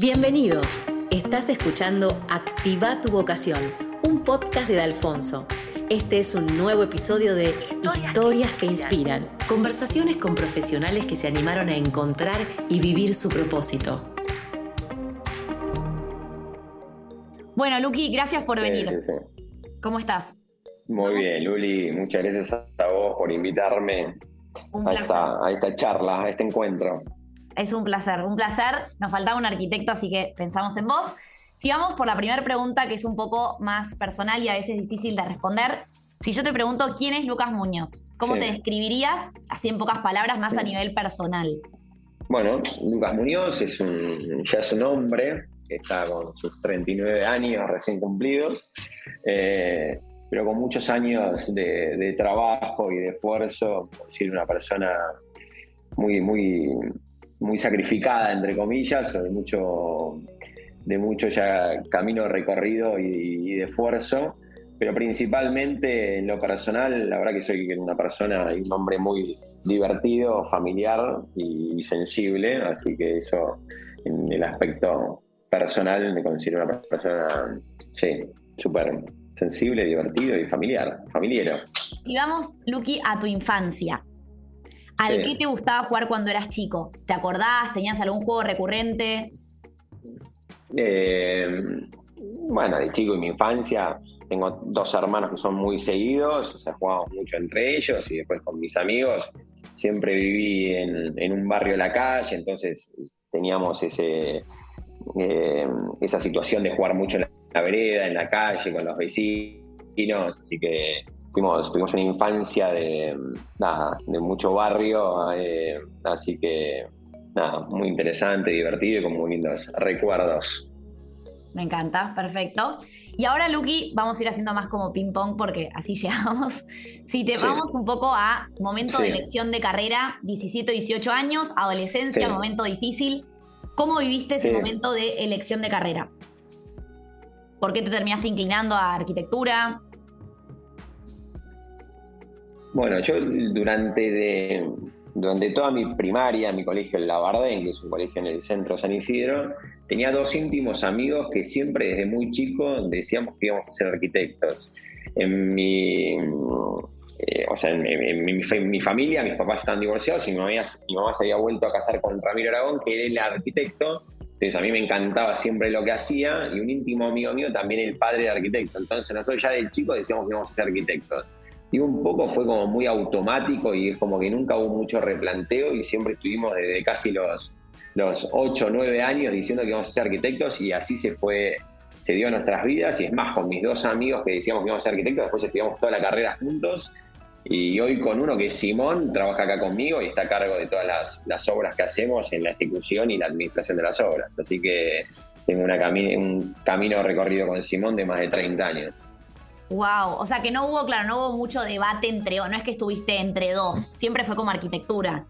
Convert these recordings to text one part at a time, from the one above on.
Bienvenidos. Estás escuchando Activa tu vocación, un podcast de Alfonso. Este es un nuevo episodio de Historias que inspiran, conversaciones con profesionales que se animaron a encontrar y vivir su propósito. Bueno, Luqui, gracias por venir. ¿Cómo estás? Muy bien, Luli, muchas gracias a vos por invitarme a esta, a esta charla, a este encuentro. Es un placer, un placer. Nos faltaba un arquitecto, así que pensamos en vos. Si vamos por la primera pregunta, que es un poco más personal y a veces difícil de responder. Si yo te pregunto quién es Lucas Muñoz, ¿cómo te describirías, así en pocas palabras, más a nivel personal? Bueno, Lucas Muñoz es un, ya es un hombre que está con sus 39 años recién cumplidos, eh, pero con muchos años de, trabajo y de esfuerzo, decir, una persona muy, muy, muy sacrificada, entre comillas, de mucho, de mucho ya camino recorrido y, de esfuerzo, pero principalmente en lo personal, la verdad que soy una persona y un hombre muy divertido, familiar y, sensible, así que eso en el aspecto personal me considero una persona, sí, súper sensible, divertido y familiar, familiero. Y vamos, Lucky, a tu infancia. ¿Al qué te gustaba jugar cuando eras chico? ¿Te acordás? ¿Tenías algún juego recurrente? Eh, bueno, de chico en mi infancia tengo dos hermanos que son muy seguidos, o sea, jugábamos mucho entre ellos y después con mis amigos. Siempre viví en, un barrio de la calle, entonces teníamos ese, eh, esa situación de jugar mucho en la vereda, en la calle, con los vecinos, así que fuimos, tuvimos una infancia de, nada, de mucho barrio, eh, así que nada, muy interesante, divertido y con muy lindos recuerdos. Me encanta, perfecto. Y ahora, Lucky, vamos a ir haciendo más como ping-pong porque así llegamos. Si te vamos un poco a momento de elección de carrera, 17, 18 años, adolescencia, momento difícil. ¿Cómo viviste ese momento de elección de carrera? ¿Por qué te terminaste inclinando a arquitectura? Bueno, yo durante, de, durante toda mi primaria, mi colegio en Labardén, que es un colegio en el centro San Isidro, tenía dos íntimos amigos que siempre desde muy chico decíamos que íbamos a ser arquitectos. En mi, eh, o sea, en, mi, familia, mis papás están divorciados y mi mamá, mi mamá se había vuelto a casar con Ramiro Aragón, que era el arquitecto. Entonces a mí me encantaba siempre lo que hacía y un íntimo amigo mío también el padre de arquitecto. Entonces nosotros ya de chico decíamos que íbamos a ser arquitectos y un poco fue como muy automático y es como que nunca hubo mucho replanteo y siempre estuvimos desde casi los, los 8 o 9 años diciendo que íbamos a ser arquitectos y así se fue, se dio en nuestras vidas y es más, con mis dos amigos que decíamos que íbamos a ser arquitectos, después estudiamos toda la carrera juntos y hoy con uno que es Simón, trabaja acá conmigo y está a cargo de todas las, las obras que hacemos en la ejecución y la administración de las obras. Así que tengo una un camino recorrido con Simón de más de 30 años. Wow, o sea que no hubo, claro, no hubo mucho debate entre, no es que estuviste entre dos, siempre fue como arquitectura.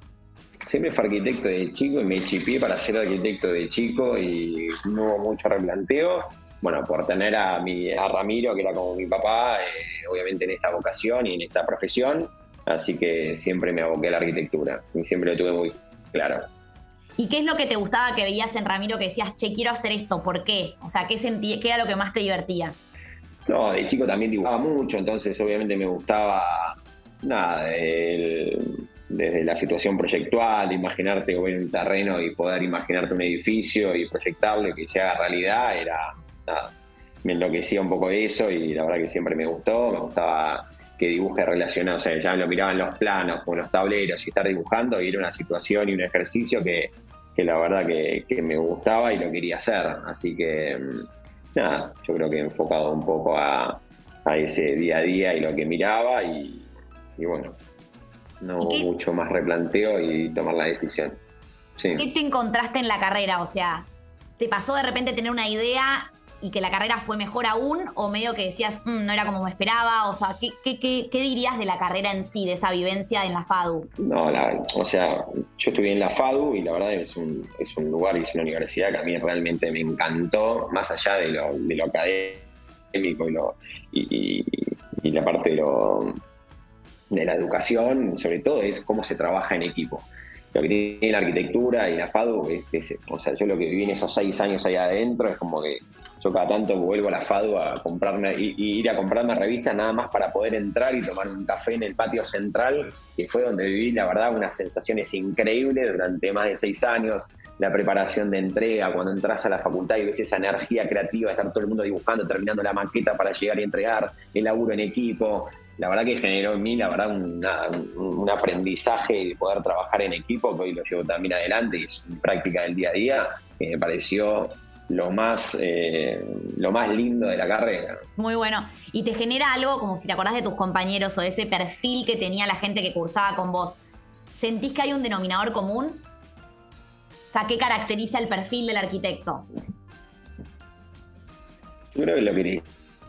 Siempre fue arquitecto de chico y me chipié para ser arquitecto de chico y no hubo mucho replanteo. Bueno, por tener a, mi, a Ramiro, que era como mi papá, eh, obviamente en esta vocación y en esta profesión, así que siempre me aboqué a la arquitectura y siempre lo tuve muy claro. ¿Y qué es lo que te gustaba que veías en Ramiro que decías, che, quiero hacer esto? ¿Por qué? O sea, ¿qué, sentí, qué era lo que más te divertía? No, de chico también dibujaba mucho, entonces obviamente me gustaba, nada, desde la situación proyectual, imaginarte en un terreno y poder imaginarte un edificio y proyectarlo y que se haga realidad, era, nada, me enloquecía un poco eso y la verdad que siempre me gustó, me gustaba que dibuje relacionado, o sea, ya lo miraba en los planos o los tableros y estar dibujando y era una situación y un ejercicio que, la verdad que, que me gustaba y lo quería hacer, así que nada, yo creo que enfocado un poco a, ese día a día y lo que miraba y, bueno, no hubo mucho más replanteo y tomar la decisión. ¿Qué te encontraste en la carrera? O sea, ¿te pasó de repente tener una idea y que la carrera fue mejor aún o medio que decías, mm, no era como me esperaba? O sea, ¿qué, qué, dirías de la carrera en sí, de esa vivencia en la FADU? No, o sea, yo estuve en la FADU y la verdad es un, es un lugar y es una universidad que a mí realmente me encantó, más allá de lo, académico y, lo, y, la parte de, lo, de la educación, sobre todo es cómo se trabaja en equipo. lo que tiene la arquitectura y la FADU, es, o sea, yo lo que viví en esos seis años ahí adentro es como que yo cada tanto vuelvo a la FADU a comprarme y, ir a comprarme revistas nada más para poder entrar y tomar un café en el patio central, que fue donde viví, la verdad, unas sensaciones increíbles durante más de seis años. La preparación de entrega, cuando entras a la facultad y ves esa energía creativa de estar todo el mundo dibujando, terminando la maqueta para llegar y entregar, el laburo en equipo, la verdad que generó en mí, la verdad, un, aprendizaje y poder trabajar en equipo, que hoy lo llevo también adelante y es práctica del día a día, que me pareció lo más, eh, lo más lindo de la carrera. Muy bueno. ¿Y te genera algo como si te acordás de tus compañeros o de ese perfil que tenía la gente que cursaba con vos? ¿Sentís que hay un denominador común? O sea, ¿qué caracteriza el perfil del arquitecto? Yo creo que lo que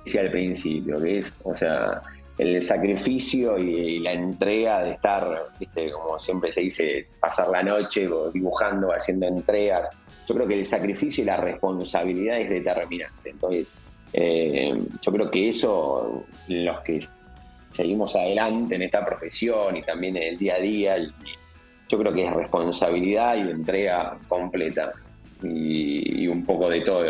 decía al principio, que es, o sea, el sacrificio y, la entrega de estar, ¿viste? como siempre se dice, pasar la noche dibujando, haciendo entregas. Yo creo que el sacrificio y la responsabilidad es determinante. Entonces, eh, yo creo que eso, los que seguimos adelante en esta profesión y también en el día a día, yo creo que es responsabilidad y entrega completa. Y, y, un poco de todo.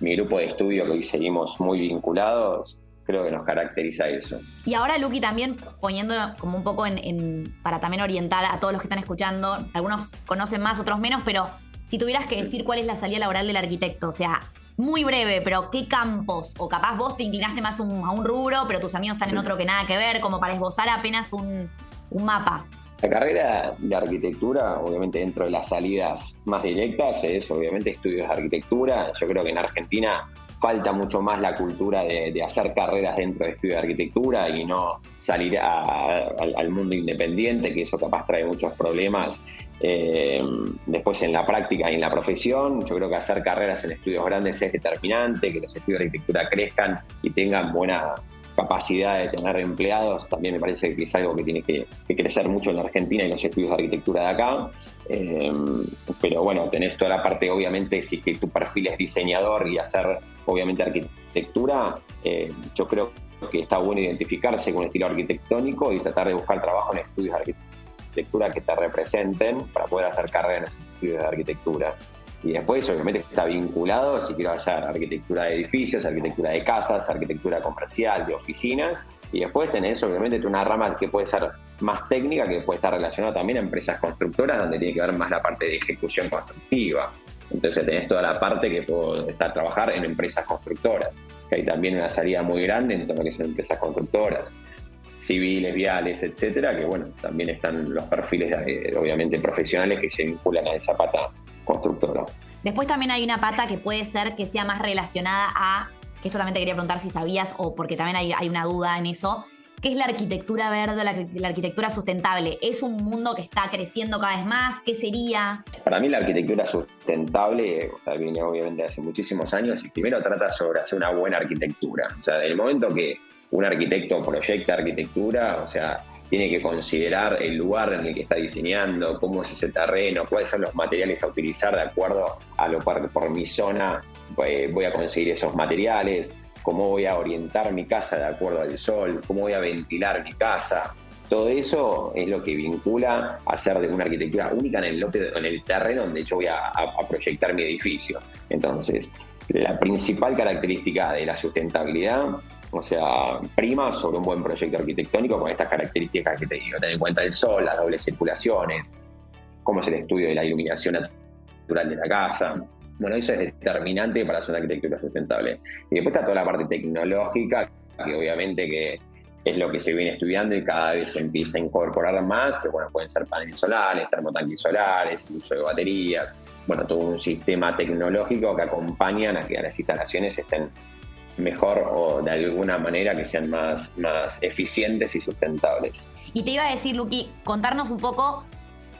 Mi grupo de estudio que hoy seguimos muy vinculados, creo que nos caracteriza eso. Y ahora, Luqui, también poniendo como un poco en, para también orientar a todos los que están escuchando, algunos conocen más, otros menos, pero si tuvieras que decir cuál es la salida laboral del arquitecto, o sea, muy breve, pero ¿qué campos? O capaz vos te inclinaste más a un rubro, pero tus amigos están en otro que nada que ver, como para esbozar apenas un, mapa. La carrera de arquitectura, obviamente dentro de las salidas más directas, es obviamente estudios de arquitectura. Yo creo que en Argentina falta mucho más la cultura de, hacer carreras dentro de estudio de arquitectura y no salir al, mundo independiente, que eso capaz trae muchos problemas eh, después en la práctica y en la profesión. Yo creo que hacer carreras en estudios grandes es determinante, que los estudios de arquitectura crezcan y tengan buena capacidad de tener empleados, también me parece que es algo que tiene que, crecer mucho en la Argentina y los estudios de arquitectura de acá. Eh, pero bueno, tenés toda la parte, obviamente, si que tu perfil es diseñador y hacer, obviamente, arquitectura, eh, yo creo que está bueno identificarse con el estilo arquitectónico y tratar de buscar trabajo en estudios de arquitectura que te representen para poder hacer carrera en estudios de arquitectura. Y después, obviamente, está vinculado si quiero hacer arquitectura de edificios, arquitectura de casas, arquitectura comercial, de oficinas. Y después tenés, obviamente, una rama que puede ser más técnica, que puede estar relacionada también a empresas constructoras, donde tiene que ver más la parte de ejecución constructiva. Entonces tenés toda la parte que puedo estar trabajar en empresas constructoras, que hay también una salida muy grande en todo lo que son empresas constructoras, civiles, viales, etcétera, que bueno, también están los perfiles, obviamente, profesionales que se vinculan a esa pata constructora. Después también hay una pata que puede ser que sea más relacionada a, que esto también te quería preguntar si sabías o porque también hay, una duda en eso, ¿Qué es la arquitectura verde, la, la, arquitectura sustentable? ¿Es un mundo que está creciendo cada vez más? ¿Qué sería? Para mí la arquitectura sustentable o sea, viene obviamente hace muchísimos años y primero trata sobre hacer una buena arquitectura. O sea, del momento que un arquitecto proyecta arquitectura, o sea, tiene que considerar el lugar en el que está diseñando, cómo es ese terreno, cuáles son los materiales a utilizar de acuerdo a lo que por mi zona eh, voy a conseguir esos materiales, cómo voy a orientar mi casa de acuerdo al sol, cómo voy a ventilar mi casa. Todo eso es lo que vincula a hacer de una arquitectura única en el, en el terreno donde yo voy a proyectar mi edificio. Entonces, la principal característica de la sustentabilidad o sea, prima sobre un buen proyecto arquitectónico con estas características que te digo, tener en cuenta el sol, las dobles circulaciones, cómo es el estudio de la iluminación natural de la casa. Bueno, eso es determinante para hacer una arquitectura sustentable. Y después está toda la parte tecnológica, que obviamente que es lo que se viene estudiando y cada vez se empieza a incorporar más, que bueno, pueden ser paneles solares, termotanques solares, el uso de baterías, bueno, todo un sistema tecnológico que acompañan a que las instalaciones estén mejor o de alguna manera que sean más, más eficientes y sustentables. Y te iba a decir, Luqui, contarnos un poco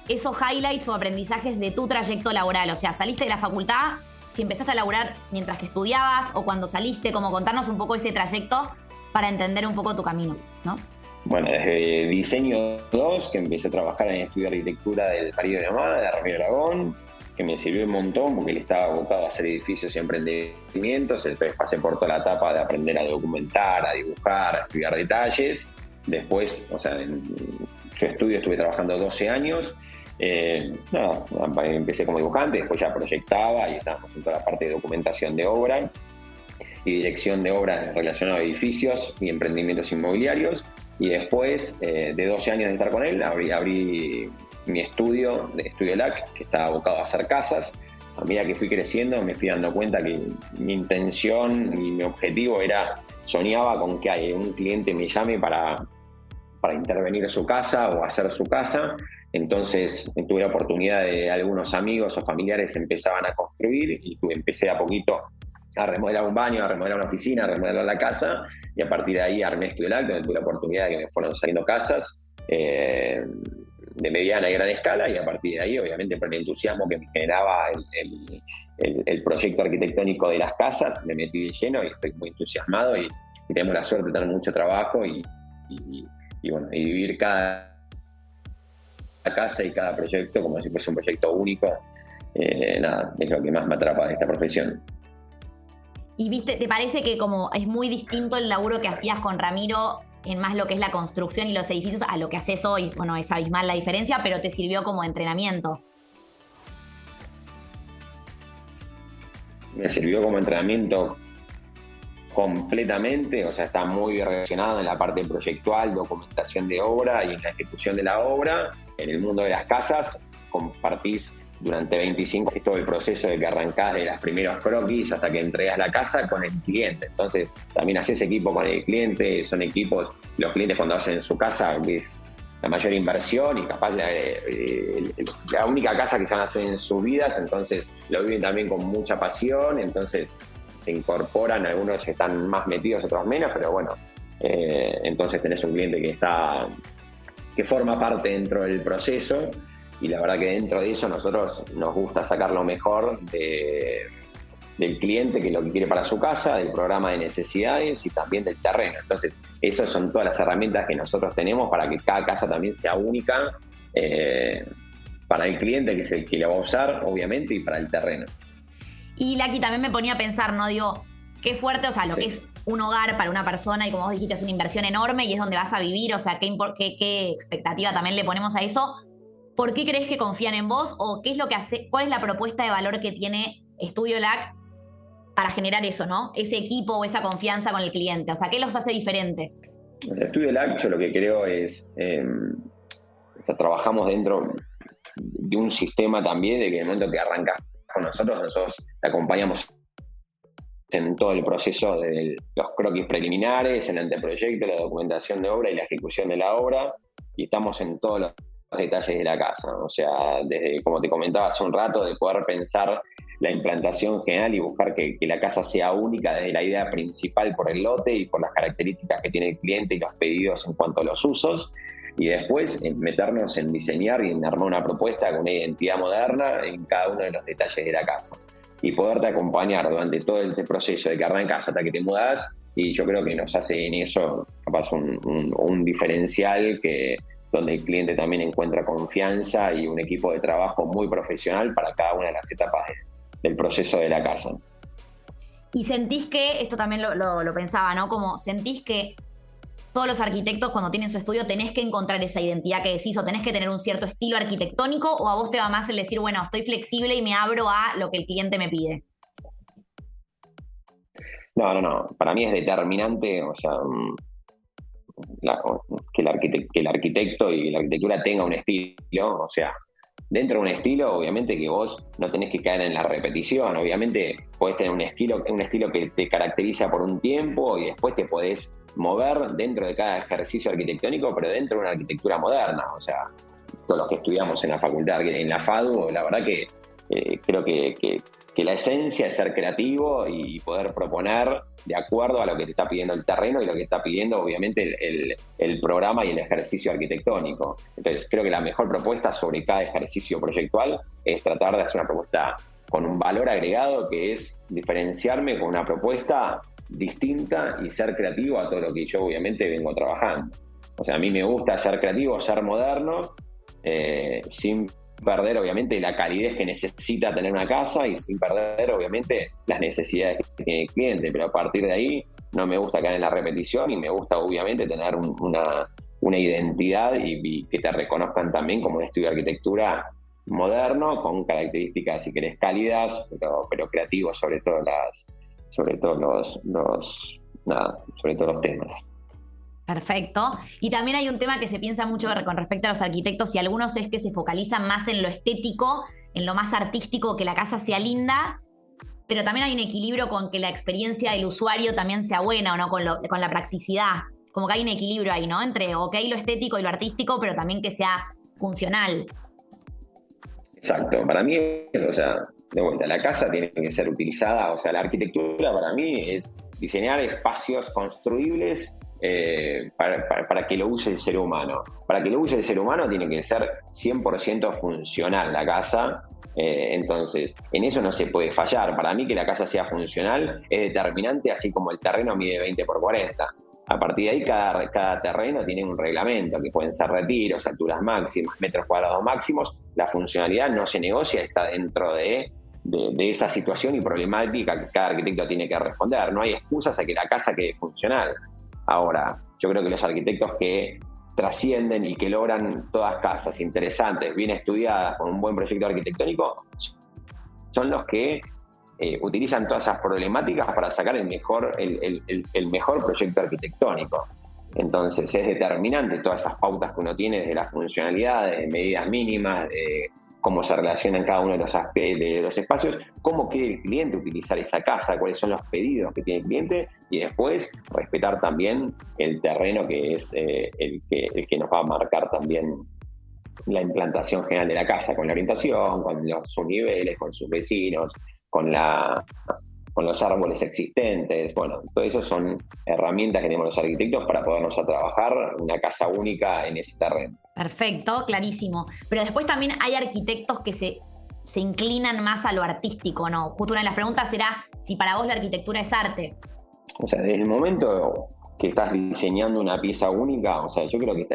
esos highlights o aprendizajes de tu trayecto laboral. O sea, saliste de la facultad, si empezaste a laburar mientras que estudiabas o cuando saliste, como contarnos un poco ese trayecto para entender un poco tu camino, ¿no? Bueno, desde diseño 2, que empecé a trabajar en estudio de arquitectura del París de Namá, de Ramiro Aragón, me sirvió un montón porque él estaba abocado a hacer edificios y emprendimientos. Entonces pasé por toda la etapa de aprender a documentar, a dibujar, a estudiar detalles. Después, o sea, en, yo estudio, estuve trabajando 12 años. eh, empecé como dibujante, después ya proyectaba y estábamos en toda la parte de documentación de obra y dirección de obras relacionadas a edificios y emprendimientos inmobiliarios. Y después eh, de 12 años de estar con él, abrí mi estudio, de Estudio LAC, que estaba abocado a hacer casas. A medida que fui creciendo, me fui dando cuenta que mi intención y mi objetivo era, soñaba con que un cliente me llame para, para intervenir en su casa o hacer su casa. Entonces tuve la oportunidad de algunos amigos o familiares empezaban a construir y empecé a poquito a remodelar un baño, a remodelar una oficina, a remodelar la casa. Y a partir de ahí armé Estudio donde tuve la oportunidad de que me fueron saliendo casas. Eh, de mediana y gran escala y a partir de ahí obviamente por el entusiasmo que me generaba el, proyecto arquitectónico de las casas me metí de lleno y estoy muy entusiasmado y, tenemos la suerte de tener mucho trabajo y, y bueno, y vivir cada casa y cada proyecto como si fuese un proyecto único. Eh, nada, es lo que más me atrapa de esta profesión. Y viste, ¿te parece que como es muy distinto el laburo que hacías con Ramiro en más lo que es la construcción y los edificios a lo que haces hoy? Bueno, es abismal la diferencia, pero te sirvió como entrenamiento. Me sirvió como entrenamiento completamente, o sea, está muy relacionado en la parte proyectual, documentación de obra y en la ejecución de la obra. En el mundo de las casas compartís durante 25 todo el proceso de que arrancás de las primeros croquis hasta que entregas la casa con el cliente. Entonces, también haces equipo con el cliente, son equipos, los clientes cuando hacen su casa, que es la mayor inversión y capaz la, eh, la única casa que se van a hacer en sus vidas, entonces lo viven también con mucha pasión, entonces se incorporan, algunos están más metidos, otros menos, pero bueno, eh, entonces tenés un cliente que está que forma parte dentro del proceso y la verdad que dentro de eso nosotros nos gusta sacar lo mejor del cliente, que es lo que quiere para su casa, del programa de necesidades y también del terreno. Entonces, esas son todas las herramientas que nosotros tenemos para que cada casa también sea única eh, para el cliente, que es el que la va a usar, obviamente, y para el terreno. Y Laki también me ponía a pensar, ¿no? Digo, qué fuerte, o sea, lo que es un hogar para una persona y como vos dijiste, es una inversión enorme y es donde vas a vivir, o sea, qué, qué, expectativa también le ponemos a eso. ¿Por qué crees que confían en vos o qué es lo que hace, cuál es la propuesta de valor que tiene Estudio LAC para generar eso, ¿no? Ese equipo o esa confianza con el cliente, o sea, ¿qué los hace diferentes? Estudio LAC, yo lo que creo es, em, trabajamos dentro de un sistema también de que en el momento que arranca con nosotros, nosotros te acompañamos en todo el proceso de los croquis preliminares, el anteproyecto, la documentación de obra y la ejecución de la obra, y estamos en todos los detalles de la casa. O sea, desde, como te comentaba hace un rato, de poder pensar la implantación general y buscar que, que, la casa sea única desde la idea principal por el lote y por las características que tiene el cliente y los pedidos en cuanto a los usos. Y después meternos en diseñar y en armar una propuesta con una identidad moderna en cada uno de los detalles de la casa y poderte acompañar durante todo este proceso de que arrancas hasta que te mudas y yo creo que nos hace en eso capaz un, diferencial que donde el cliente también encuentra confianza y un equipo de trabajo muy profesional para cada una de las etapas del proceso de la casa. Y sentís que, esto también lo, lo pensaba, ¿no? Como sentís que todos los arquitectos cuando tienen su estudio tenés que encontrar esa identidad que decís o tenés que tener un cierto estilo arquitectónico o a vos te va más el decir, bueno, estoy flexible y me abro a lo que el cliente me pide? No, no, no. Para mí es determinante, o sea, que, el que, arquitecto y la arquitectura tenga un estilo, o sea, dentro de un estilo, obviamente que vos no tenés que caer en la repetición, obviamente podés tener un estilo, un estilo que te caracteriza por un tiempo y después te podés mover dentro de cada ejercicio arquitectónico, pero dentro de una arquitectura moderna. O sea, todos los que estudiamos en la facultad, en la FADU, la verdad que eh, creo que, la esencia es ser creativo y poder proponer de acuerdo a lo que te está pidiendo el terreno y lo que está pidiendo obviamente el, el, programa y el ejercicio arquitectónico. Entonces creo que la mejor propuesta sobre cada ejercicio proyectual es tratar de hacer una propuesta con un valor agregado que es diferenciarme con una propuesta distinta y ser creativo a todo lo que yo obviamente vengo trabajando. O sea, a mí me gusta ser creativo, ser moderno, eh, sin perder obviamente la calidez que necesita tener una casa y sin perder obviamente las necesidades que tiene el cliente, pero a partir de ahí no me gusta caer en la repetición y me gusta obviamente tener una, una identidad y, que te reconozcan también como un estudio de arquitectura moderno, con características, si querés, cálidas, pero, pero creativos sobre todo las, sobre todo los, los sobre todo los temas. Perfecto. Y también hay un tema que se piensa mucho con respecto a los arquitectos y algunos es que se focalizan más en lo estético, en lo más artístico, que la casa sea linda, pero también hay un equilibrio con que la experiencia del usuario también sea buena o no, con, con la practicidad. Como que hay un equilibrio ahí, ¿no? Entre, lo estético y lo artístico, pero también que sea funcional. Exacto. Para mí, o sea, de vuelta, la casa tiene que ser utilizada, o sea, la arquitectura para mí es diseñar espacios construibles eh, para, que lo use el ser humano. Para que lo use el ser humano tiene que ser 100% funcional la casa. Eh, entonces, en eso no se puede fallar. Para mí que la casa sea funcional es determinante, así como el terreno mide 20 por 40. A partir de ahí, cada, cada terreno tiene un reglamento, que pueden ser retiros, alturas máximas, metros cuadrados máximos. La funcionalidad no se negocia, está dentro de de, esa situación y problemática que cada arquitecto tiene que responder. No hay excusas a que la casa quede funcional. Ahora, yo creo que los arquitectos que trascienden y que logran todas casas interesantes, bien estudiadas, con un buen proyecto arquitectónico, son los que eh, utilizan todas esas problemáticas para sacar el mejor, el, mejor proyecto arquitectónico. Entonces es determinante todas esas pautas que uno tiene desde las funcionalidades, medidas mínimas, de cómo se relacionan cada uno de los, espacios, cómo quiere el cliente utilizar esa casa, cuáles son los pedidos que tiene el cliente y después respetar también el terreno que es eh, el, que, nos va a marcar también la implantación general de la casa, con la orientación, con los niveles, con sus vecinos, con con los árboles existentes. Bueno, todo eso son herramientas que tenemos los arquitectos para podernos a trabajar una casa única en ese terreno. Perfecto, clarísimo. Pero después también hay arquitectos que se, se inclinan más a lo artístico, ¿no? Justo una de las preguntas será si para vos la arquitectura es arte. O sea, desde el momento que estás diseñando una pieza única, o sea, yo creo que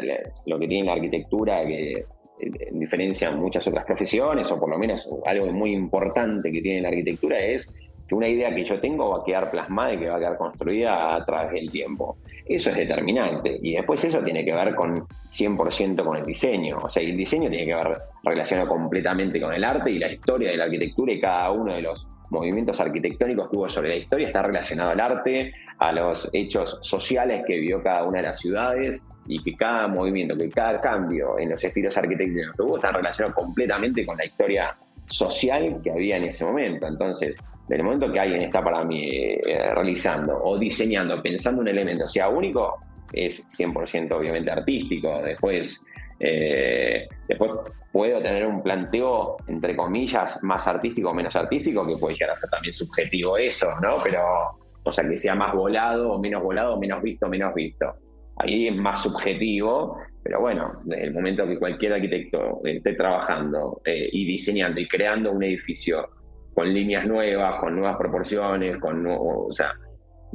lo que tiene la arquitectura que eh, diferencia muchas otras profesiones, o por lo menos algo muy importante que tiene la arquitectura es que una idea que yo tengo va a quedar plasmada y que va a quedar construida a través del tiempo. Eso es determinante. Y después eso tiene que ver con 100% con el diseño. O sea, el diseño tiene que ver relacionado completamente con el arte y la historia de la arquitectura y cada uno de los movimientos arquitectónicos que hubo sobre la historia está relacionado al arte, a los hechos sociales que vivió cada una de las ciudades y que cada movimiento, que cada cambio en los estilos arquitectónicos que hubo está relacionado completamente con la historia social que había en ese momento. Entonces, del momento que alguien está para mí eh, realizando o diseñando, pensando un elemento sea único, es 100% obviamente artístico. Después, eh, después puedo tener un planteo, entre comillas, más artístico o menos artístico, que puede llegar a ser también subjetivo eso, ¿no? Pero, o sea, que sea más volado o menos volado, menos visto, menos visto. Ahí es más subjetivo, pero bueno, el momento que cualquier arquitecto esté trabajando eh, y diseñando y creando un edificio con líneas nuevas, con nuevas proporciones, con o sea,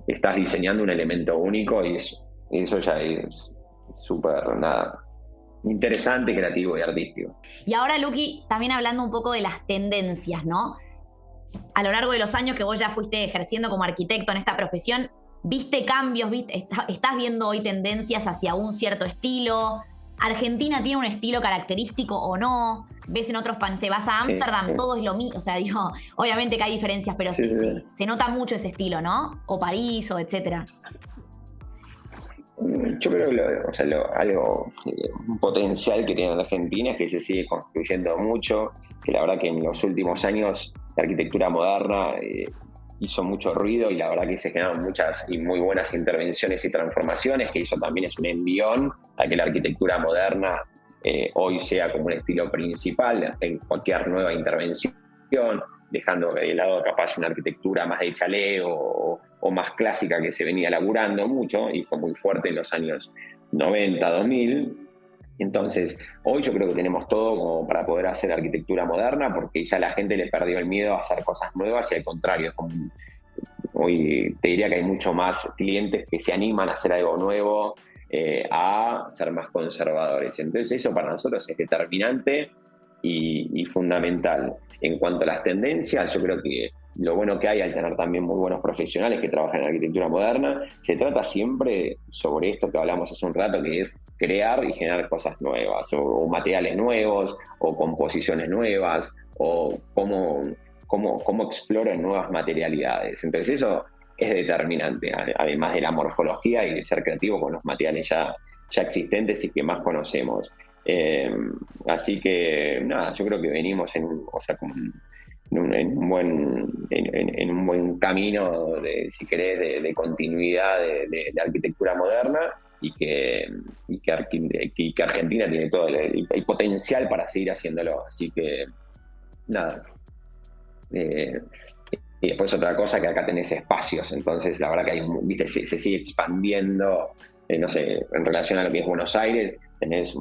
estás diseñando un elemento único y eso, eso ya es súper nada interesante, creativo y artístico. Y ahora, Luqui, también hablando un poco de las tendencias, ¿no? A lo largo de los años que vos ya fuiste ejerciendo como arquitecto en esta profesión, ¿viste cambios? Viste, ¿Estás viendo hoy tendencias hacia un cierto estilo? Argentina tiene un estilo característico o no. Ves en otros países, vas a Ámsterdam, todo es lo mismo. O sea, digo, obviamente que hay diferencias, pero sí, se nota mucho ese estilo, ¿no? O París, o etcétera. Yo creo que algo, un potencial que tiene la Argentina es que se sigue construyendo mucho, que la verdad que en los últimos años la arquitectura moderna eh, hizo mucho ruido y la verdad que se generaron muchas y muy buenas intervenciones y transformaciones, que eso también es un envión a que la arquitectura moderna eh, hoy sea como un estilo principal en cualquier nueva intervención, dejando de lado capaz una arquitectura más de chalet o, o más clásica que se venía laburando mucho y fue muy fuerte en los años 90, 2000, entonces, hoy yo creo que tenemos todo como para poder hacer arquitectura moderna, porque ya la gente le perdió el miedo a hacer cosas nuevas y al contrario, hoy te diría que hay mucho más clientes que se animan a hacer algo nuevo, eh, a ser más conservadores. Entonces, eso para nosotros es determinante y, fundamental. En cuanto a las tendencias, yo creo que lo bueno que hay al tener también muy buenos profesionales que trabajan en arquitectura moderna, se trata siempre sobre esto que hablamos hace un rato, que es crear y generar cosas nuevas, o, materiales nuevos, o composiciones nuevas, o cómo, cómo, cómo exploran nuevas materialidades. Entonces eso es determinante, además de la morfología y de ser creativo con los materiales ya, ya existentes y que más conocemos. Eh, así que, nada, yo creo que venimos en, en, un, buen, en, un buen camino, de, si querés, de, continuidad de, arquitectura moderna y que, y que, Argentina tiene todo el, potencial para seguir haciéndolo. Así que, nada. Eh, y después otra cosa que acá tenés espacios, entonces la verdad que hay, ¿viste? Se, sigue expandiendo, eh, no sé, en relación a lo que es Buenos Aires, tenés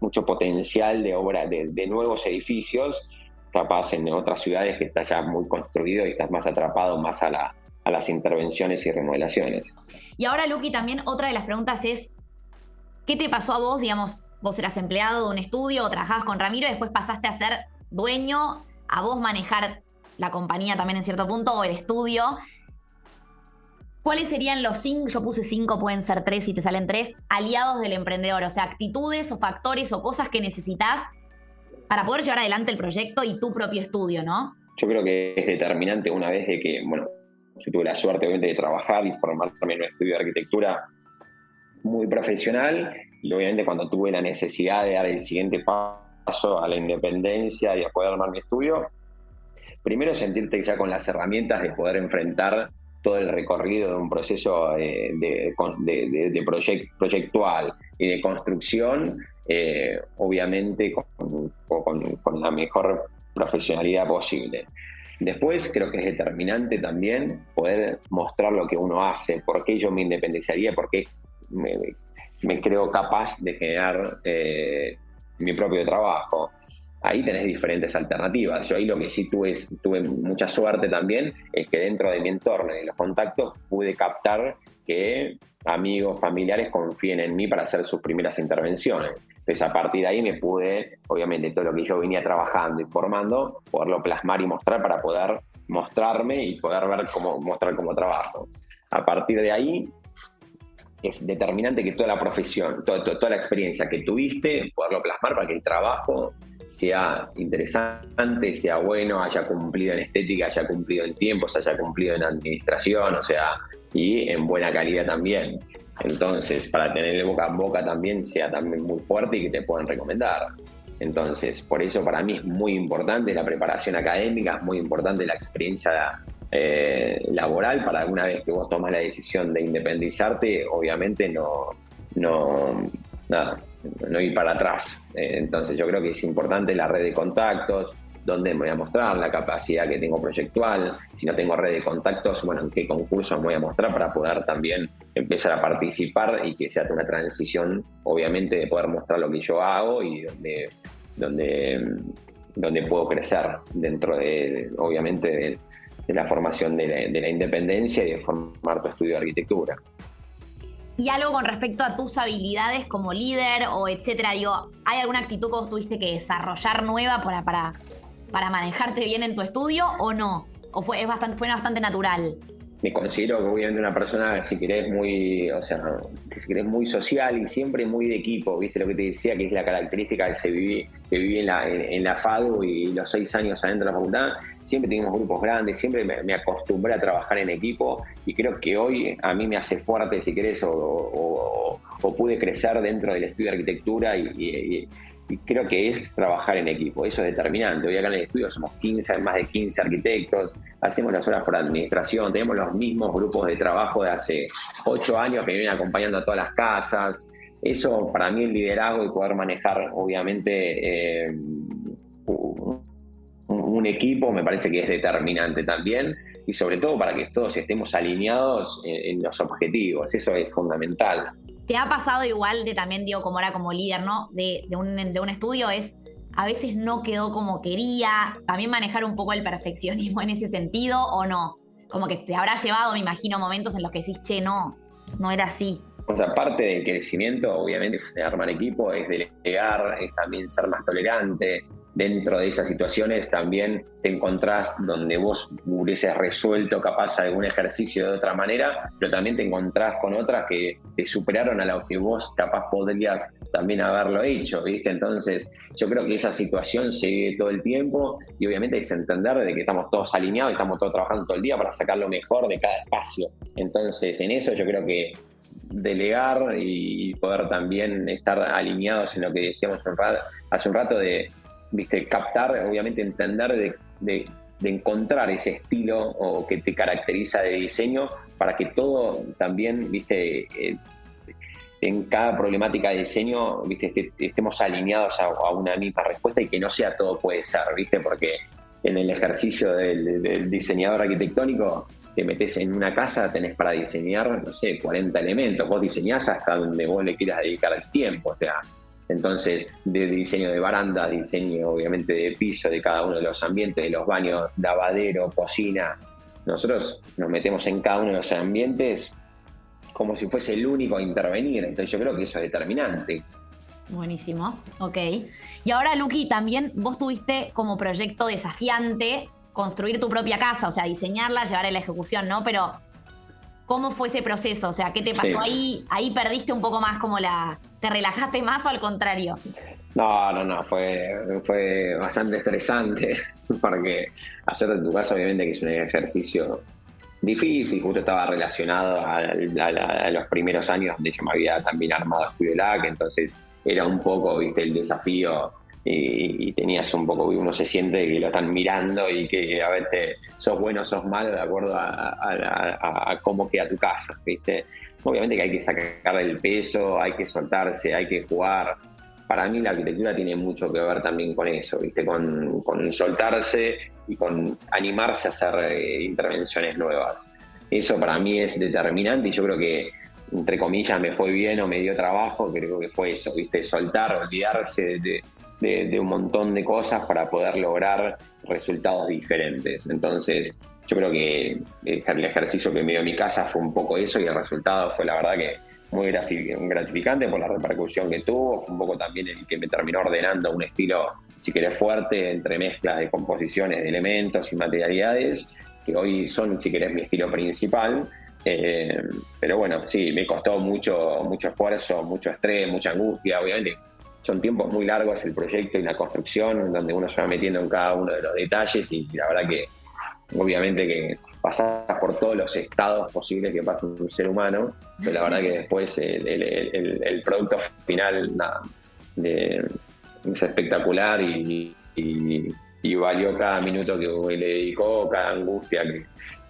mucho potencial de obra, de, nuevos edificios, capaz en otras ciudades que está ya muy construido y estás más atrapado más a, la, las intervenciones y remodelaciones. Y ahora, Luqui, también otra de las preguntas es, ¿qué te pasó a vos? Digamos, vos eras empleado de un estudio o trabajabas con Ramiro y después pasaste a ser dueño, a vos manejar la compañía también en cierto punto o el estudio. ¿Cuáles serían los cinco, yo puse cinco, pueden ser tres si te salen tres, aliados del emprendedor? O sea, actitudes o factores o cosas que necesitas para poder llevar adelante el proyecto y tu propio estudio, ¿no? Yo creo que es determinante una vez de que, bueno, yo tuve la suerte obviamente de trabajar y formar también un estudio de arquitectura muy profesional y obviamente cuando tuve la necesidad de dar el siguiente paso a la independencia y a poder armar mi estudio, primero sentirte ya con las herramientas de poder enfrentar todo el recorrido de un proceso eh, de, de, proyectual y de construcción, eh, obviamente con, la mejor profesionalidad posible. Después creo que es determinante también poder mostrar lo que uno hace, por qué yo me independizaría, por qué me, creo capaz de generar eh, mi propio trabajo ahí tenés diferentes alternativas. Yo ahí lo que sí tuve, tuve mucha suerte también es que dentro de mi entorno y de los contactos pude captar que amigos, familiares confíen en mí para hacer sus primeras intervenciones. Entonces a partir de ahí me pude, obviamente todo lo que yo venía trabajando y formando, poderlo plasmar y mostrar para poder mostrarme y poder ver cómo mostrar cómo trabajo. A partir de ahí es determinante que toda la profesión, toda, toda la experiencia que tuviste, poderlo plasmar para que el trabajo sea interesante, sea bueno, haya cumplido en estética, haya cumplido en tiempo, se haya cumplido en administración, o sea, y en buena calidad también. Entonces, para tener el boca a boca también sea también muy fuerte y que te puedan recomendar. Entonces, por eso para mí es muy importante la preparación académica, es muy importante la experiencia eh, laboral para una vez que vos tomas la decisión de independizarte, obviamente no, no, nada, no ir para atrás. Eh, entonces yo creo que es importante la red de contactos, donde me voy a mostrar la capacidad que tengo proyectual, si no tengo red de contactos, bueno, en qué concursos me voy a mostrar para poder también empezar a participar y que sea una transición, obviamente, de poder mostrar lo que yo hago y donde, donde, donde puedo crecer dentro de, obviamente, de, la formación de la, de la independencia y de formar tu estudio de arquitectura. Y algo con respecto a tus habilidades como líder o etcétera, digo, ¿hay alguna actitud que vos tuviste que desarrollar nueva para, para, para manejarte bien en tu estudio o no? ¿O fue, es bastante, fue bastante natural? Me considero obviamente una persona, si querés, muy, o sea, si querés, muy social y siempre muy de equipo, viste lo que te decía, que es la característica que se viví, que viví en la, en, la FADU y los seis años adentro de la facultad, siempre tuvimos grupos grandes, siempre me, acostumbré a trabajar en equipo y creo que hoy a mí me hace fuerte, si querés, o, pude crecer dentro del estudio de arquitectura y, y creo que es trabajar en equipo, eso es determinante. Hoy acá en el estudio somos 15, más de 15 arquitectos, hacemos las horas por administración, tenemos los mismos grupos de trabajo de hace 8 años que vienen acompañando a todas las casas. Eso para mí el liderazgo y poder manejar obviamente eh, un, equipo me parece que es determinante también y sobre todo para que todos estemos alineados en los objetivos, eso es fundamental. ¿Te ha pasado igual de también, digo, como era como líder, ¿no? De, un, de un estudio, es a veces no quedó como quería, también manejar un poco el perfeccionismo en ese sentido o no? Como que te habrá llevado, me imagino, momentos en los que decís, che, no, no era así. O sea, parte del crecimiento, obviamente, es armar equipo, es delegar, es también ser más tolerante, dentro de esas situaciones también te encontrás donde vos hubieses resuelto capaz algún ejercicio de otra manera, pero también te encontrás con otras que te superaron a lo que vos capaz podrías también haberlo hecho, ¿viste? Entonces, yo creo que esa situación sigue todo el tiempo y obviamente que entender de que estamos todos alineados y estamos todos trabajando todo el día para sacar lo mejor de cada espacio. Entonces, en eso yo creo que delegar y poder también estar alineados en lo que decíamos hace un rato de, viste, captar, obviamente entender de, encontrar ese estilo o que te caracteriza de diseño para que todo también, viste, eh, en cada problemática de diseño, viste, estemos alineados a, una misma respuesta y que no sea todo puede ser, viste, porque en el ejercicio del diseñador arquitectónico te metes en una casa, tenés para diseñar, no sé, 40 elementos. Vos diseñás hasta donde vos le quieras dedicar el tiempo. O sea, entonces, de diseño de baranda, diseño obviamente de piso, de cada uno de los ambientes, de los baños, lavadero, cocina. Nosotros nos metemos en cada uno de los ambientes como si fuese el único a intervenir. Entonces, yo creo que eso es determinante. Buenísimo, ok. Y ahora, Luqui, también vos tuviste como proyecto desafiante construir tu propia casa, o sea, diseñarla, llevar a la ejecución, ¿no? Pero, ¿cómo fue ese proceso? O sea, ¿qué te pasó ahí? ¿Ahí perdiste un poco más como la... ¿Te relajaste más o al contrario? No, no, no, fue, fue bastante estresante, porque hacer de tu casa obviamente que es un ejercicio difícil, justo estaba relacionado a, los primeros años donde yo me había también armado Estudio LAC, entonces era un poco, viste, el desafío y, tenías un poco, uno se siente que lo están mirando y que a veces sos bueno sos malo de acuerdo a, cómo queda tu casa, ¿viste? Obviamente que hay que sacar el peso, hay que soltarse, hay que jugar. Para mí la arquitectura tiene mucho que ver también con eso, ¿viste? Con, soltarse y con animarse a hacer eh, intervenciones nuevas. Eso para mí es determinante y yo creo que entre comillas me fue bien o me dio trabajo, creo que fue eso, ¿viste? Soltar, olvidarse de, un montón de cosas para poder lograr resultados diferentes. Entonces, yo creo que el ejercicio que me dio mi casa fue un poco eso y el resultado fue la verdad que muy gratificante por la repercusión que tuvo, fue un poco también el que me terminó ordenando un estilo, si querés, fuerte entre mezclas de composiciones, de elementos y materialidades, que hoy son, si querés, mi estilo principal. Eh, pero bueno, sí, me costó mucho, mucho esfuerzo, mucho estrés, mucha angustia, obviamente son tiempos muy largos el proyecto y la construcción, donde uno se va metiendo en cada uno de los detalles y la verdad que obviamente que pasas por todos los estados posibles que pasa un ser humano, pero la verdad que después el, producto final es espectacular y, valió cada minuto que le dedicó, cada angustia que,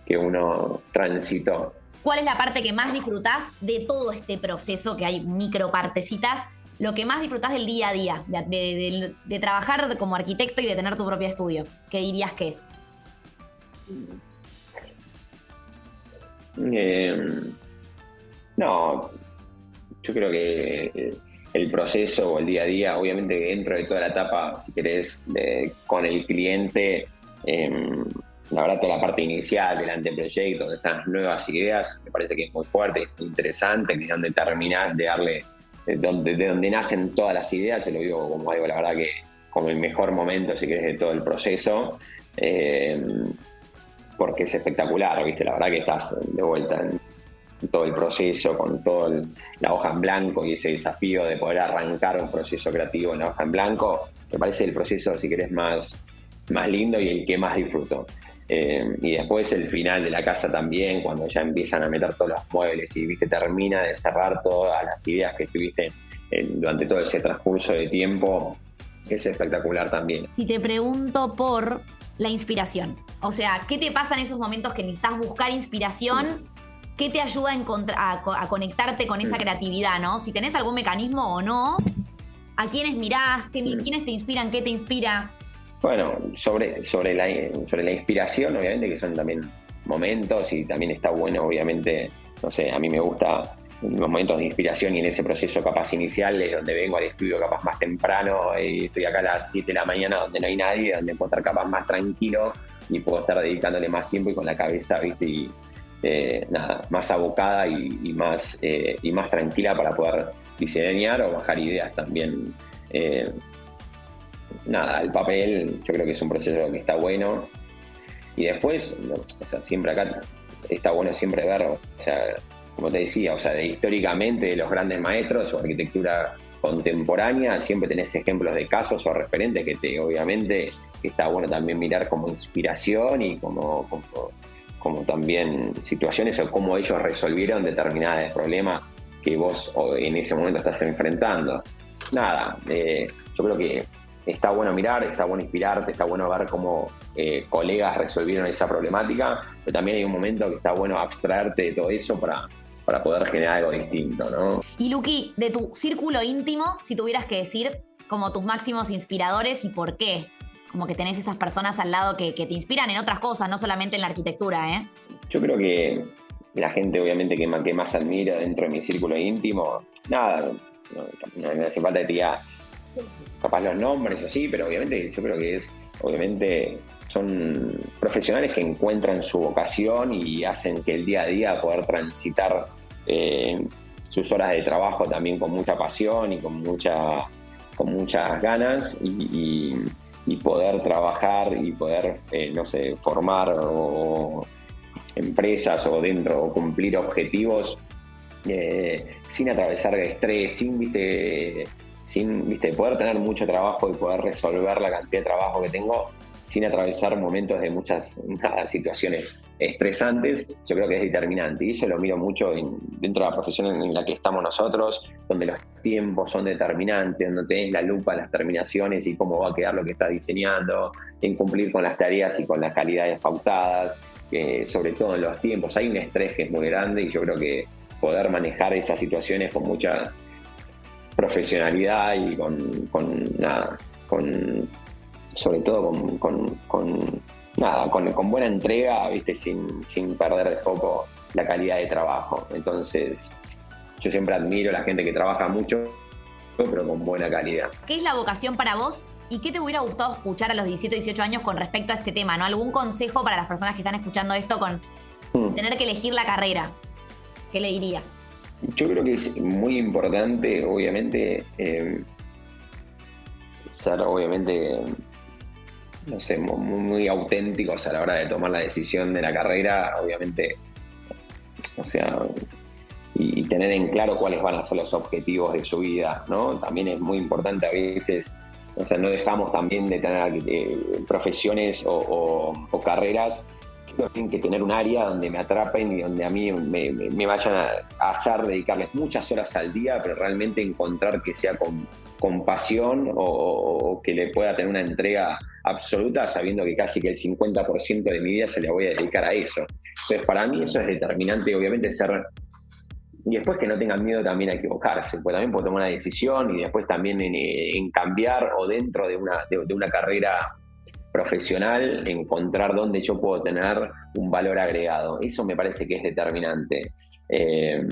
que uno transitó. ¿Cuál es la parte que más disfrutás de todo este proceso, que hay micro partecitas? Lo que más disfrutás del día a día, de, trabajar como arquitecto y de tener tu propio estudio? ¿Qué dirías que es? Em, no, yo creo que el proceso o el día a día, obviamente dentro de toda la etapa, si querés, con el cliente, em, la verdad toda la parte inicial del anteproyecto, de estas nuevas ideas, me parece que es muy fuerte, interesante, que es donde terminás de darle de donde, de donde nacen todas las ideas, se lo digo como digo, la verdad que como el mejor momento, si querés, de todo el proceso, eh, porque es espectacular, ¿viste? La verdad que estás de vuelta en, todo el proceso, con toda la hoja en blanco y ese desafío de poder arrancar un proceso creativo en la hoja en blanco, me parece el proceso, si querés, más, más lindo y el que más disfruto. Eh, y después el final de la casa también, cuando ya empiezan a meter todos los muebles y viste termina de cerrar todas las ideas que estuviste durante todo ese transcurso de tiempo, es espectacular también. Si te pregunto por la inspiración, o sea, ¿qué te pasa en esos momentos que necesitas buscar inspiración? ¿Qué te ayuda a, a, conectarte con esa mm. creatividad, no? Si tenés algún mecanismo o no, ¿a quiénes mirás? Mm. ¿Quiénes te inspiran? ¿Qué te inspira? Bueno, sobre, sobre, la, sobre la inspiración, obviamente, que son también momentos y también está bueno, obviamente, no sé, a mí me gusta los momentos de inspiración y en ese proceso capaz inicial es donde vengo al estudio capaz más temprano y estoy acá a las 7 de la mañana donde no hay nadie, donde puedo estar capaz más tranquilo y puedo estar dedicándole más tiempo y con la cabeza, viste, y eh, nada, más abocada y, más, eh, y más tranquila para poder diseñar o bajar ideas también. Eh, nada, el papel yo creo que es un proceso que está bueno. Y después, o sea, siempre acá está bueno siempre ver, o sea, como te decía, o sea, históricamente los grandes maestros o arquitectura contemporánea, siempre tenés ejemplos de casos o referentes que te, obviamente, está bueno también mirar como inspiración y como, como, también situaciones o cómo ellos resolvieron determinados problemas que vos en ese momento estás enfrentando. Nada, eh, yo creo que está bueno mirar, está bueno inspirarte, está bueno ver cómo eh, colegas resolvieron esa problemática, pero también hay un momento que está bueno abstraerte de todo eso para para poder generar algo distinto, ¿no? Y Luqui, de tu círculo íntimo, si tuvieras que decir como tus máximos inspiradores y por qué, como que tenés esas personas al lado que, te inspiran en otras cosas, no solamente en la arquitectura, ¿eh? Yo creo que la gente obviamente que más, que más admiro dentro de mi círculo íntimo, nada, no, me hace falta que diga capaz los nombres o sí, pero obviamente yo creo que es, obviamente son profesionales que encuentran su vocación y hacen que el día a día poder transitar eh, sus horas de trabajo también con mucha pasión y con, mucha, con muchas ganas y, poder trabajar y poder, eh, no sé, formar empresas o dentro o cumplir objetivos eh, sin atravesar estrés, sin, viste, sin poder tener mucho trabajo y poder resolver la cantidad de trabajo que tengo sin atravesar momentos de muchas situaciones estresantes, yo creo que es determinante. Y eso lo miro mucho dentro de la profesión en la que estamos nosotros, donde los tiempos son determinantes, donde tenés la lupa las terminaciones y cómo va a quedar lo que estás diseñando, en cumplir con las tareas y con las calidades pautadas, sobre todo en los tiempos. Hay un estrés que es muy grande y yo creo que poder manejar esas situaciones con mucha profesionalidad y con, con nada, con sobre todo con, nada, con, buena entrega, ¿viste? Sin, sin perder de foco la calidad de trabajo. Entonces, yo siempre admiro a la gente que trabaja mucho, pero con buena calidad. ¿Qué es la vocación para vos ¿Y qué te hubiera gustado escuchar a los 17 18 años con respecto a este tema? ¿no? ¿Algún consejo para las personas que están escuchando esto con hmm. tener que elegir la carrera? ¿Qué le dirías? Yo creo que es muy importante, obviamente, eh, ser obviamente no sé, muy, auténticos a la hora de tomar la decisión de la carrera, obviamente, o sea, y, tener en claro cuáles van a ser los objetivos de su vida, ¿no? También es muy importante a veces, o sea, no dejamos también de tener eh, profesiones o, carreras tienen que tener un área donde me atrapen y donde a mí me, vayan a, hacer dedicarles muchas horas al día, pero realmente encontrar que sea con, con pasión o, que le pueda tener una entrega absoluta sabiendo que casi que el 50% de mi vida se le voy a dedicar a eso. Entonces para mí eso es determinante, obviamente ser... Y después que no tengan miedo también a equivocarse, pues también puedo tomar una decisión y después también en, cambiar o dentro de una, de una carrera profesional, encontrar dónde yo puedo tener un valor agregado. Eso me parece que es determinante. Eh,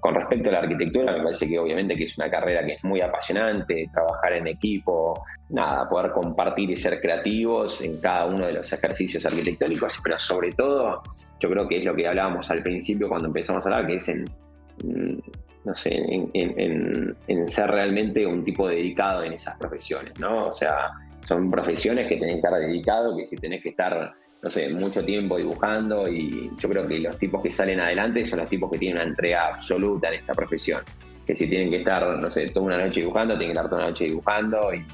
con respecto a la arquitectura, me parece que obviamente que es una carrera que es muy apasionante, trabajar en equipo, nada, poder compartir y ser creativos en cada uno de los ejercicios arquitectónicos, pero sobre todo, yo creo que es lo que hablábamos al principio cuando empezamos a hablar, que es en, mm, no sé, en, en ser realmente un tipo dedicado en esas profesiones, ¿no? O sea, son profesiones que tenés que estar dedicado, que si tenés que estar, no sé, mucho tiempo dibujando y yo creo que los tipos que salen adelante son los tipos que tienen una entrega absoluta en esta profesión. Que si tienen que estar, no sé, toda una noche dibujando, tienen que estar toda una noche dibujando y,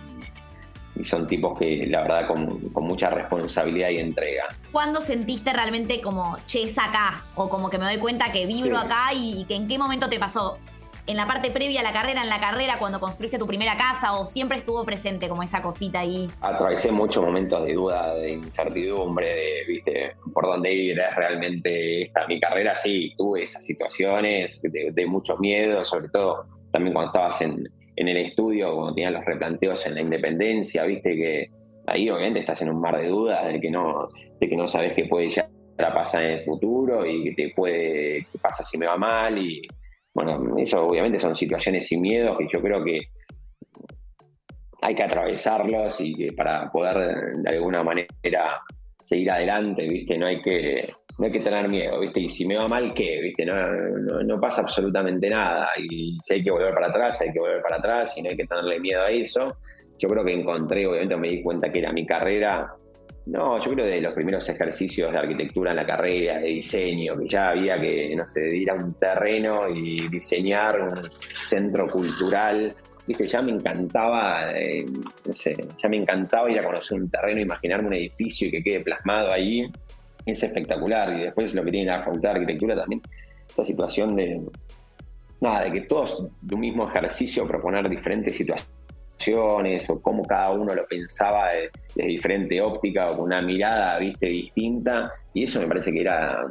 son tipos que la verdad con, con, mucha responsabilidad y entrega. ¿Cuándo sentiste realmente como, che, es acá? O como que me doy cuenta que vibro acá y que en qué momento te pasó? En la parte previa a la carrera, en la carrera, cuando construiste tu primera casa, o siempre estuvo presente como esa cosita ahí? Atravesé muchos momentos de duda, de incertidumbre, de, viste, por dónde ir, es realmente esta mi carrera, sí, tuve esas situaciones de, mucho miedo, sobre todo también cuando estabas en, el estudio, cuando tenías los replanteos en la independencia, viste que ahí obviamente estás en un mar de dudas, de que no, de que no sabes qué puede llegar a pasar en el futuro y que te puede, qué pasa si me va mal y bueno, eso obviamente son situaciones y miedos que yo creo que hay que atravesarlos y que para poder de alguna manera seguir adelante, ¿viste? No hay que, no hay que tener miedo, ¿viste? Y si me va mal, ¿qué? ¿Viste? No, no, pasa absolutamente nada. Y si hay que volver para atrás, hay que volver para atrás y no hay que tenerle miedo a eso. yo creo que encontré, obviamente me di cuenta que era mi carrera. No, yo creo de los primeros ejercicios de arquitectura en la carrera, de diseño, que ya había que, no sé, ir a un terreno y diseñar un centro cultural. Viste, ya me encantaba, eh, no sé, ya me encantaba ir a conocer un terreno, imaginarme un edificio y que quede plasmado ahí. Es espectacular. Y después lo que tiene la Facultad de Arquitectura también, esa situación de, nada, de que todos de un mismo ejercicio proponer diferentes situaciones o cómo cada uno lo pensaba de, diferente óptica o con una mirada viste distinta. Y eso me parece que era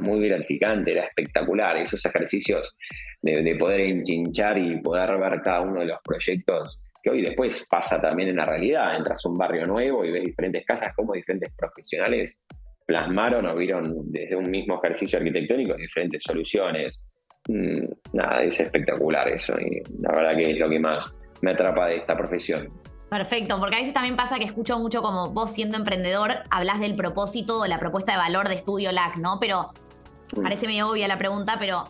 muy gratificante, era espectacular, esos ejercicios de, poder enchinchar y poder ver cada uno de los proyectos que hoy después pasa también en la realidad, entras a un barrio nuevo y ves diferentes casas, como diferentes profesionales plasmaron o vieron desde un mismo ejercicio arquitectónico diferentes soluciones. Mm, nada, es espectacular eso y la verdad que es lo que más me atrapa de esta profesión. Perfecto, porque a veces también pasa que escucho mucho como vos siendo emprendedor, hablas del propósito o la propuesta de valor de Estudio LAC, ¿no? Pero mm. parece medio obvia la pregunta, pero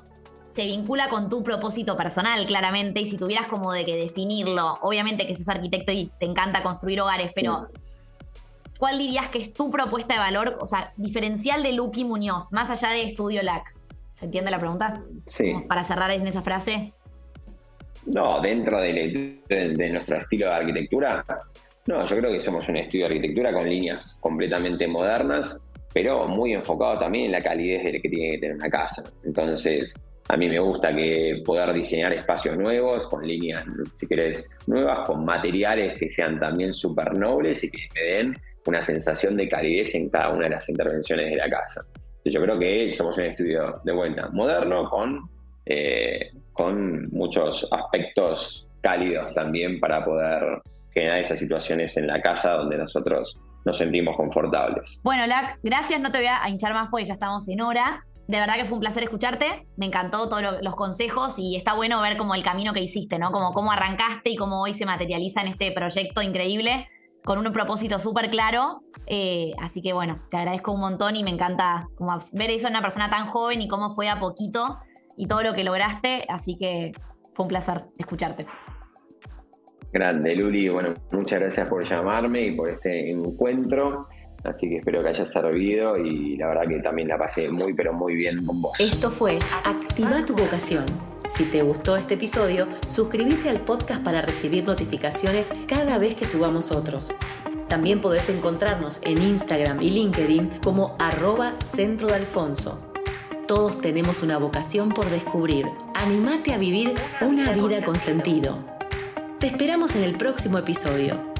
se vincula con tu propósito personal, claramente, y si tuvieras como de que definirlo, obviamente que sos arquitecto y te encanta construir hogares, pero mm. ¿cuál dirías que es tu propuesta de valor, o sea, diferencial de Lucky Muñoz, más allá de Estudio LAC? ¿Se entiende la pregunta? Sí. para cerrar en esa frase. No, dentro de, nuestro estilo de arquitectura, no, yo creo que somos un estudio de arquitectura con líneas completamente modernas, pero muy enfocado también en la calidez de que tiene que tener una casa. Entonces, a mí me gusta que poder diseñar espacios nuevos, con líneas, si querés, nuevas, con materiales que sean también súper nobles y que me den una sensación de calidez en cada una de las intervenciones de la casa. Yo creo que somos un estudio de vuelta moderno con eh, con muchos aspectos cálidos también para poder generar esas situaciones en la casa donde nosotros nos sentimos confortables. Bueno, Lac, gracias, no te voy a hinchar más porque ya estamos en hora. De verdad que fue un placer escucharte, me encantó todos los consejos y está bueno ver como el camino que hiciste, ¿no? Como cómo arrancaste y cómo hoy se materializa en este proyecto increíble con un propósito súper claro. Eh, así que bueno, te agradezco un montón y me encanta ver eso en una persona tan joven y cómo fue a poquito y todo lo que lograste, así que fue un placer escucharte. Grande, Luli. Bueno, muchas gracias por llamarme y por este encuentro. Así que espero que haya servido y la verdad que también la pasé muy, pero muy bien con vos. Esto fue Activa tu vocación. Si te gustó este episodio, suscríbete al podcast para recibir notificaciones cada vez que subamos otros. También podés encontrarnos en Instagram y LinkedIn como arroba centro de Alfonso. Todos tenemos una vocación por descubrir. Animate a vivir una vida con sentido. Te esperamos en el próximo episodio.